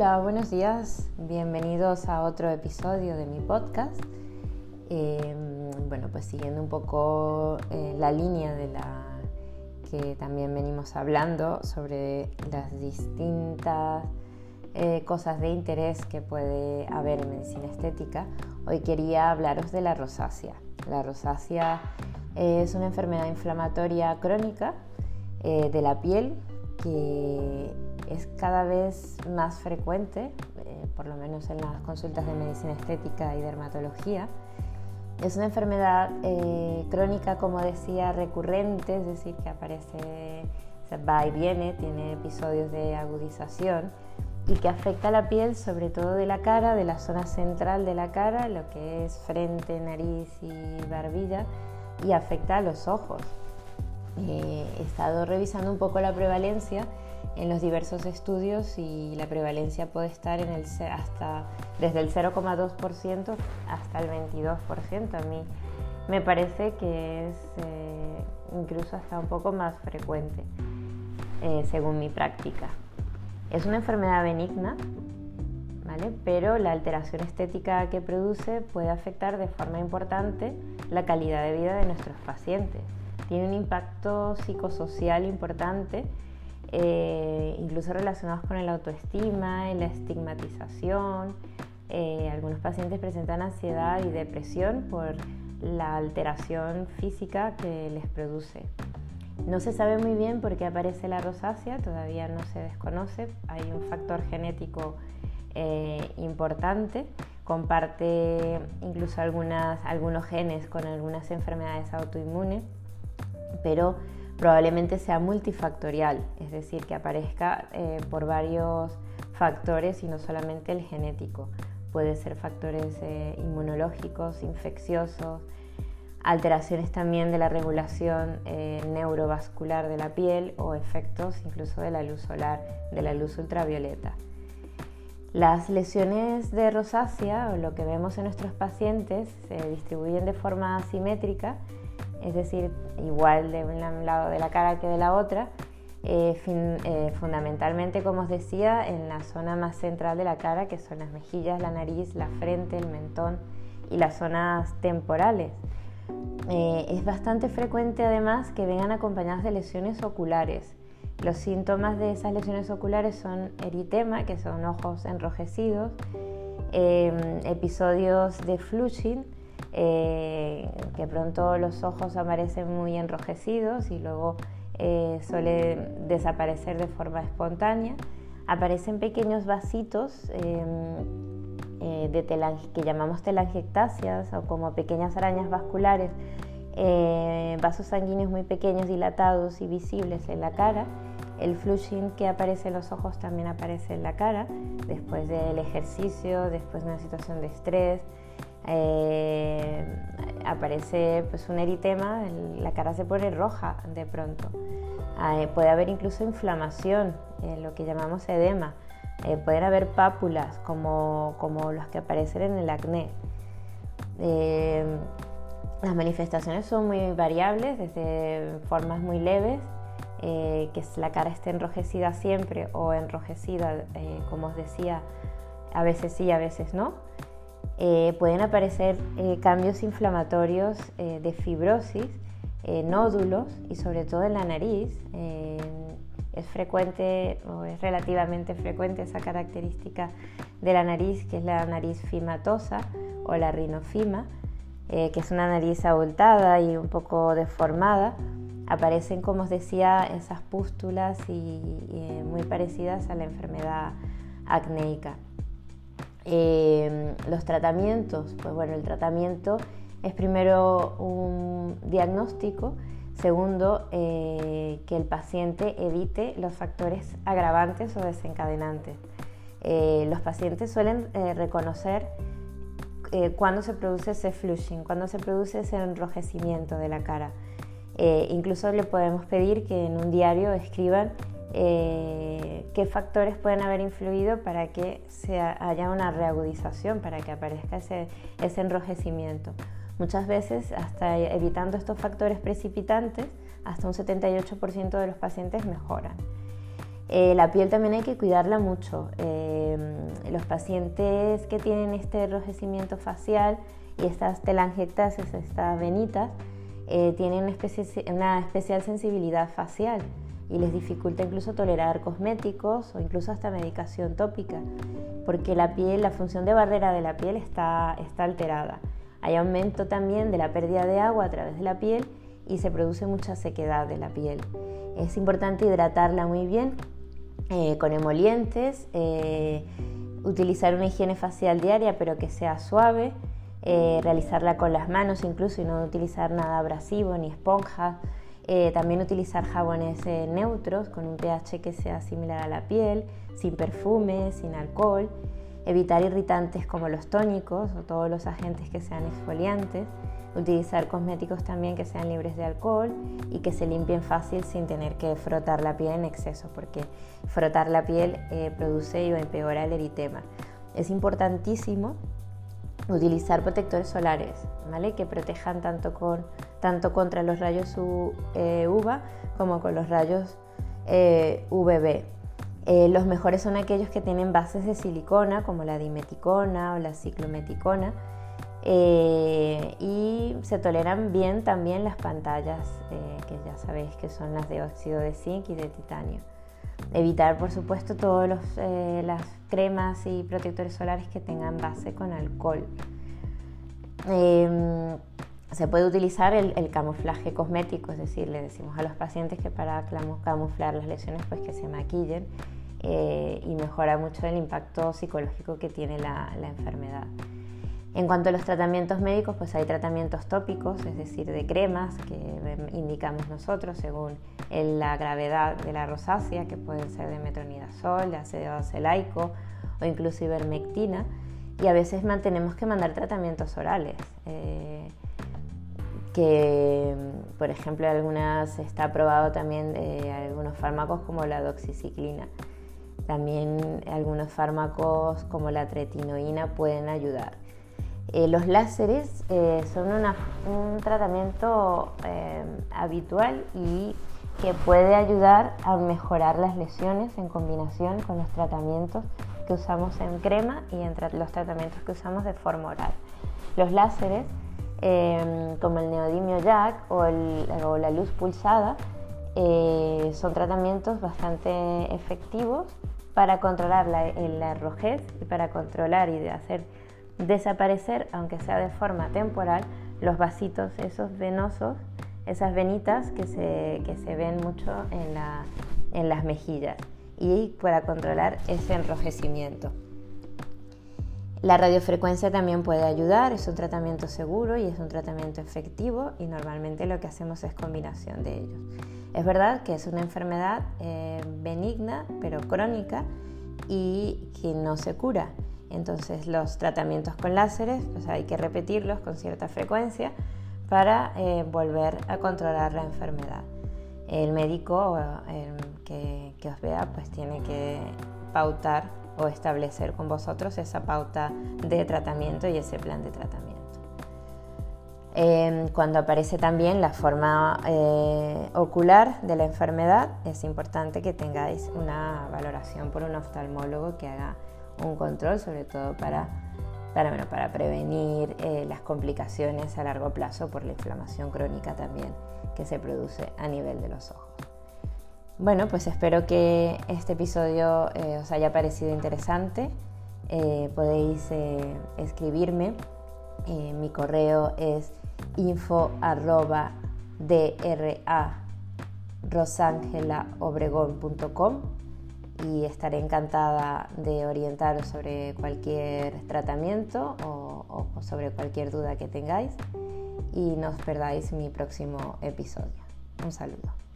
Hola, buenos días, bienvenidos a otro episodio de mi podcast. Em, bueno, pues siguiendo un poco eh, la línea de la que también venimos hablando sobre las distintas eh, cosas de interés que puede haber en medicina estética, hoy quería hablaros de la rosácea. La rosácea es una enfermedad inflamatoria crónica eh, de la piel que es cada vez más frecuente, eh, por lo menos en las consultas de medicina estética y dermatología. Es una enfermedad eh, crónica, como decía, recurrente, es decir, que aparece, va y viene, tiene episodios de agudización y que afecta a la piel, sobre todo de la cara, de la zona central de la cara, lo que es frente, nariz y barbilla, y afecta a los ojos. Eh, he estado revisando un poco la prevalencia en los diversos estudios y la prevalencia puede estar en el, hasta, desde el 0,2% hasta el 22%. A mí me parece que es eh, incluso hasta un poco más frecuente, eh, según mi práctica. Es una enfermedad benigna, ¿vale? pero la alteración estética que produce puede afectar de forma importante la calidad de vida de nuestros pacientes. Tiene un impacto psicosocial importante eh, incluso relacionados con el autoestima, la estigmatización. Eh, algunos pacientes presentan ansiedad y depresión por la alteración física que les produce. No se sabe muy bien por qué aparece la rosácea, todavía no se desconoce. Hay un factor genético eh, importante, comparte incluso algunos genes con algunas enfermedades autoinmunes, pero probablemente sea multifactorial, es decir, que aparezca eh, por varios factores y no solamente el genético. Puede ser factores eh, inmunológicos, infecciosos, alteraciones también de la regulación eh, neurovascular de la piel o efectos incluso de la luz solar, de la luz ultravioleta. Las lesiones de rosácea lo que vemos en nuestros pacientes se distribuyen de forma asimétrica es decir, igual de un lado de la cara que de la otra, eh, eh, fundamentalmente, como os decía, en la zona más central de la cara, que son las mejillas, la nariz, la frente, el mentón y las zonas temporales. Eh, es bastante frecuente además que vengan acompañadas de lesiones oculares. Los síntomas de esas lesiones oculares son eritema, que son ojos enrojecidos, episodios de flushing, eh, que pronto los ojos aparecen muy enrojecidos y luego eh, suele desaparecer de forma espontánea. Aparecen pequeños vasitos em, eh, de que llamamos telangiectasias o como pequeñas arañas vasculares, vasos sanguíneos muy pequeños, dilatados y visibles en la cara. El flushing que aparece en los ojos también aparece en la cara después del ejercicio, después de una situación de estrés, eh, aparece pues un eritema, la cara se pone roja de pronto. Eh, puede haber incluso inflamación, eh, lo que llamamos edema. pueden haber pápulas como, como las que aparecen en el acné. las manifestaciones son muy variables, desde formas muy leves, que la cara esté enrojecida siempre o enrojecida, como os decía, a veces sí, a veces no eh, pueden aparecer eh, cambios inflamatorios eh, de fibrosis, nódulos y sobre todo en la nariz. es frecuente o es relativamente frecuente esa característica de la nariz que es la nariz fimatosa o la rinofima, que es una nariz abultada y un poco deformada. Aparecen, como os decía, esas pústulas y muy parecidas a la enfermedad acnéica. Em, los tratamientos, pues bueno, el tratamiento es primero un diagnóstico, segundo, eh, que el paciente evite los factores agravantes o desencadenantes. Eh, los pacientes suelen eh, reconocer cuando se produce ese flushing, cuando se produce ese enrojecimiento de la cara. incluso le podemos pedir que en un diario escriban eh, qué factores pueden haber influido para que haya una reagudización, para que aparezca ese, enrojecimiento. Muchas veces, hasta evitando estos factores precipitantes, hasta un 78% de los pacientes mejoran. Eh, la piel también hay que cuidarla mucho. Eh, los pacientes que tienen este enrojecimiento facial y estas telangiectasias, estas venitas, eh, tienen una, especial sensibilidad facial y les dificulta incluso tolerar cosméticos o incluso hasta medicación tópica, porque la piel, la función de barrera de la piel está, está alterada. Hay aumento también de la pérdida de agua a través de la piel y se produce mucha sequedad de la piel. Es importante hidratarla muy bien eh, con emolientes, eh, utilizar una higiene facial diaria pero que sea suave, eh, realizarla con las manos incluso y no utilizar nada abrasivo ni esponjas. También utilizar jabones neutros con un pH que sea similar a la piel, sin perfume, sin alcohol. Evitar irritantes como los tónicos o todos los agentes que sean exfoliantes utilizar cosméticos también que sean libres de alcohol y que se limpien fácil sin tener que frotar la piel en exceso, porque frotar la piel eh, produce y empeora el eritema. Es importantísimo utilizar protectores solares, ¿vale? Que protejan tanto, con, tanto contra los rayos eh, UVA como con los rayos eh, UVB. los mejores son aquellos que tienen bases de silicona, como la dimeticona o la ciclometicona, eh, y se toleran bien también las pantallas, eh, que ya sabéis que son las de óxido de zinc y de titanio. Evitar, por supuesto, todas eh, las cremas y protectores solares que tengan base con alcohol. Em, se puede utilizar el, el, camuflaje cosmético, es decir, le decimos a los pacientes que para camuflar las lesiones pues que se maquillen y mejora mucho el impacto psicológico que tiene la, la enfermedad. En cuanto a los tratamientos médicos, pues hay tratamientos tópicos, es decir, de cremas que indicamos nosotros según la gravedad de la rosácea, que pueden ser de metronidazol, de ácido acelaico o incluso ivermectina. Y a veces mantenemos que mandar tratamientos orales, eh, que por ejemplo algunas está aprobado también eh, algunos fármacos como la doxiciclina. También algunos fármacos como la tretinoína pueden ayudar. Eh, los láseres eh, son un tratamiento eh, habitual y que puede ayudar a mejorar las lesiones en combinación con los tratamientos que usamos en crema y entre los tratamientos que usamos de forma oral. Los láseres, como el neodimio jack o, la luz pulsada, son tratamientos bastante efectivos para controlar la, la rojez y para controlar y de hacer desaparecer, aunque sea de forma temporal, los vasitos, esos venosos, esas venitas que se, que se ven mucho en, la, en las mejillas y para controlar ese enrojecimiento. La radiofrecuencia también puede ayudar, es un tratamiento seguro y es un tratamiento efectivo y normalmente lo que hacemos es combinación de ellos. Es verdad que es una enfermedad eh, benigna pero crónica y que no se cura entonces los tratamientos con láseres pues hay que repetirlos con cierta frecuencia para eh, volver a controlar la enfermedad. El médico que, que, os vea pues tiene que pautar o establecer con vosotros esa pauta de tratamiento y ese plan de tratamiento. Em, cuando aparece también la forma eh, ocular de la enfermedad, es importante que tengáis una valoración por un oftalmólogo que haga un control, sobre todo para, para, para prevenir eh, las complicaciones a largo plazo por la inflamación crónica también que se produce a nivel de los ojos. Bueno, pues espero que este episodio eh, os haya parecido interesante. Eh, podéis escribirme. mi correo es info arroba y estaré encantada de orientaros sobre cualquier tratamiento o, o sobre cualquier duda que tengáis y no os perdáis mi próximo episodio. Un saludo.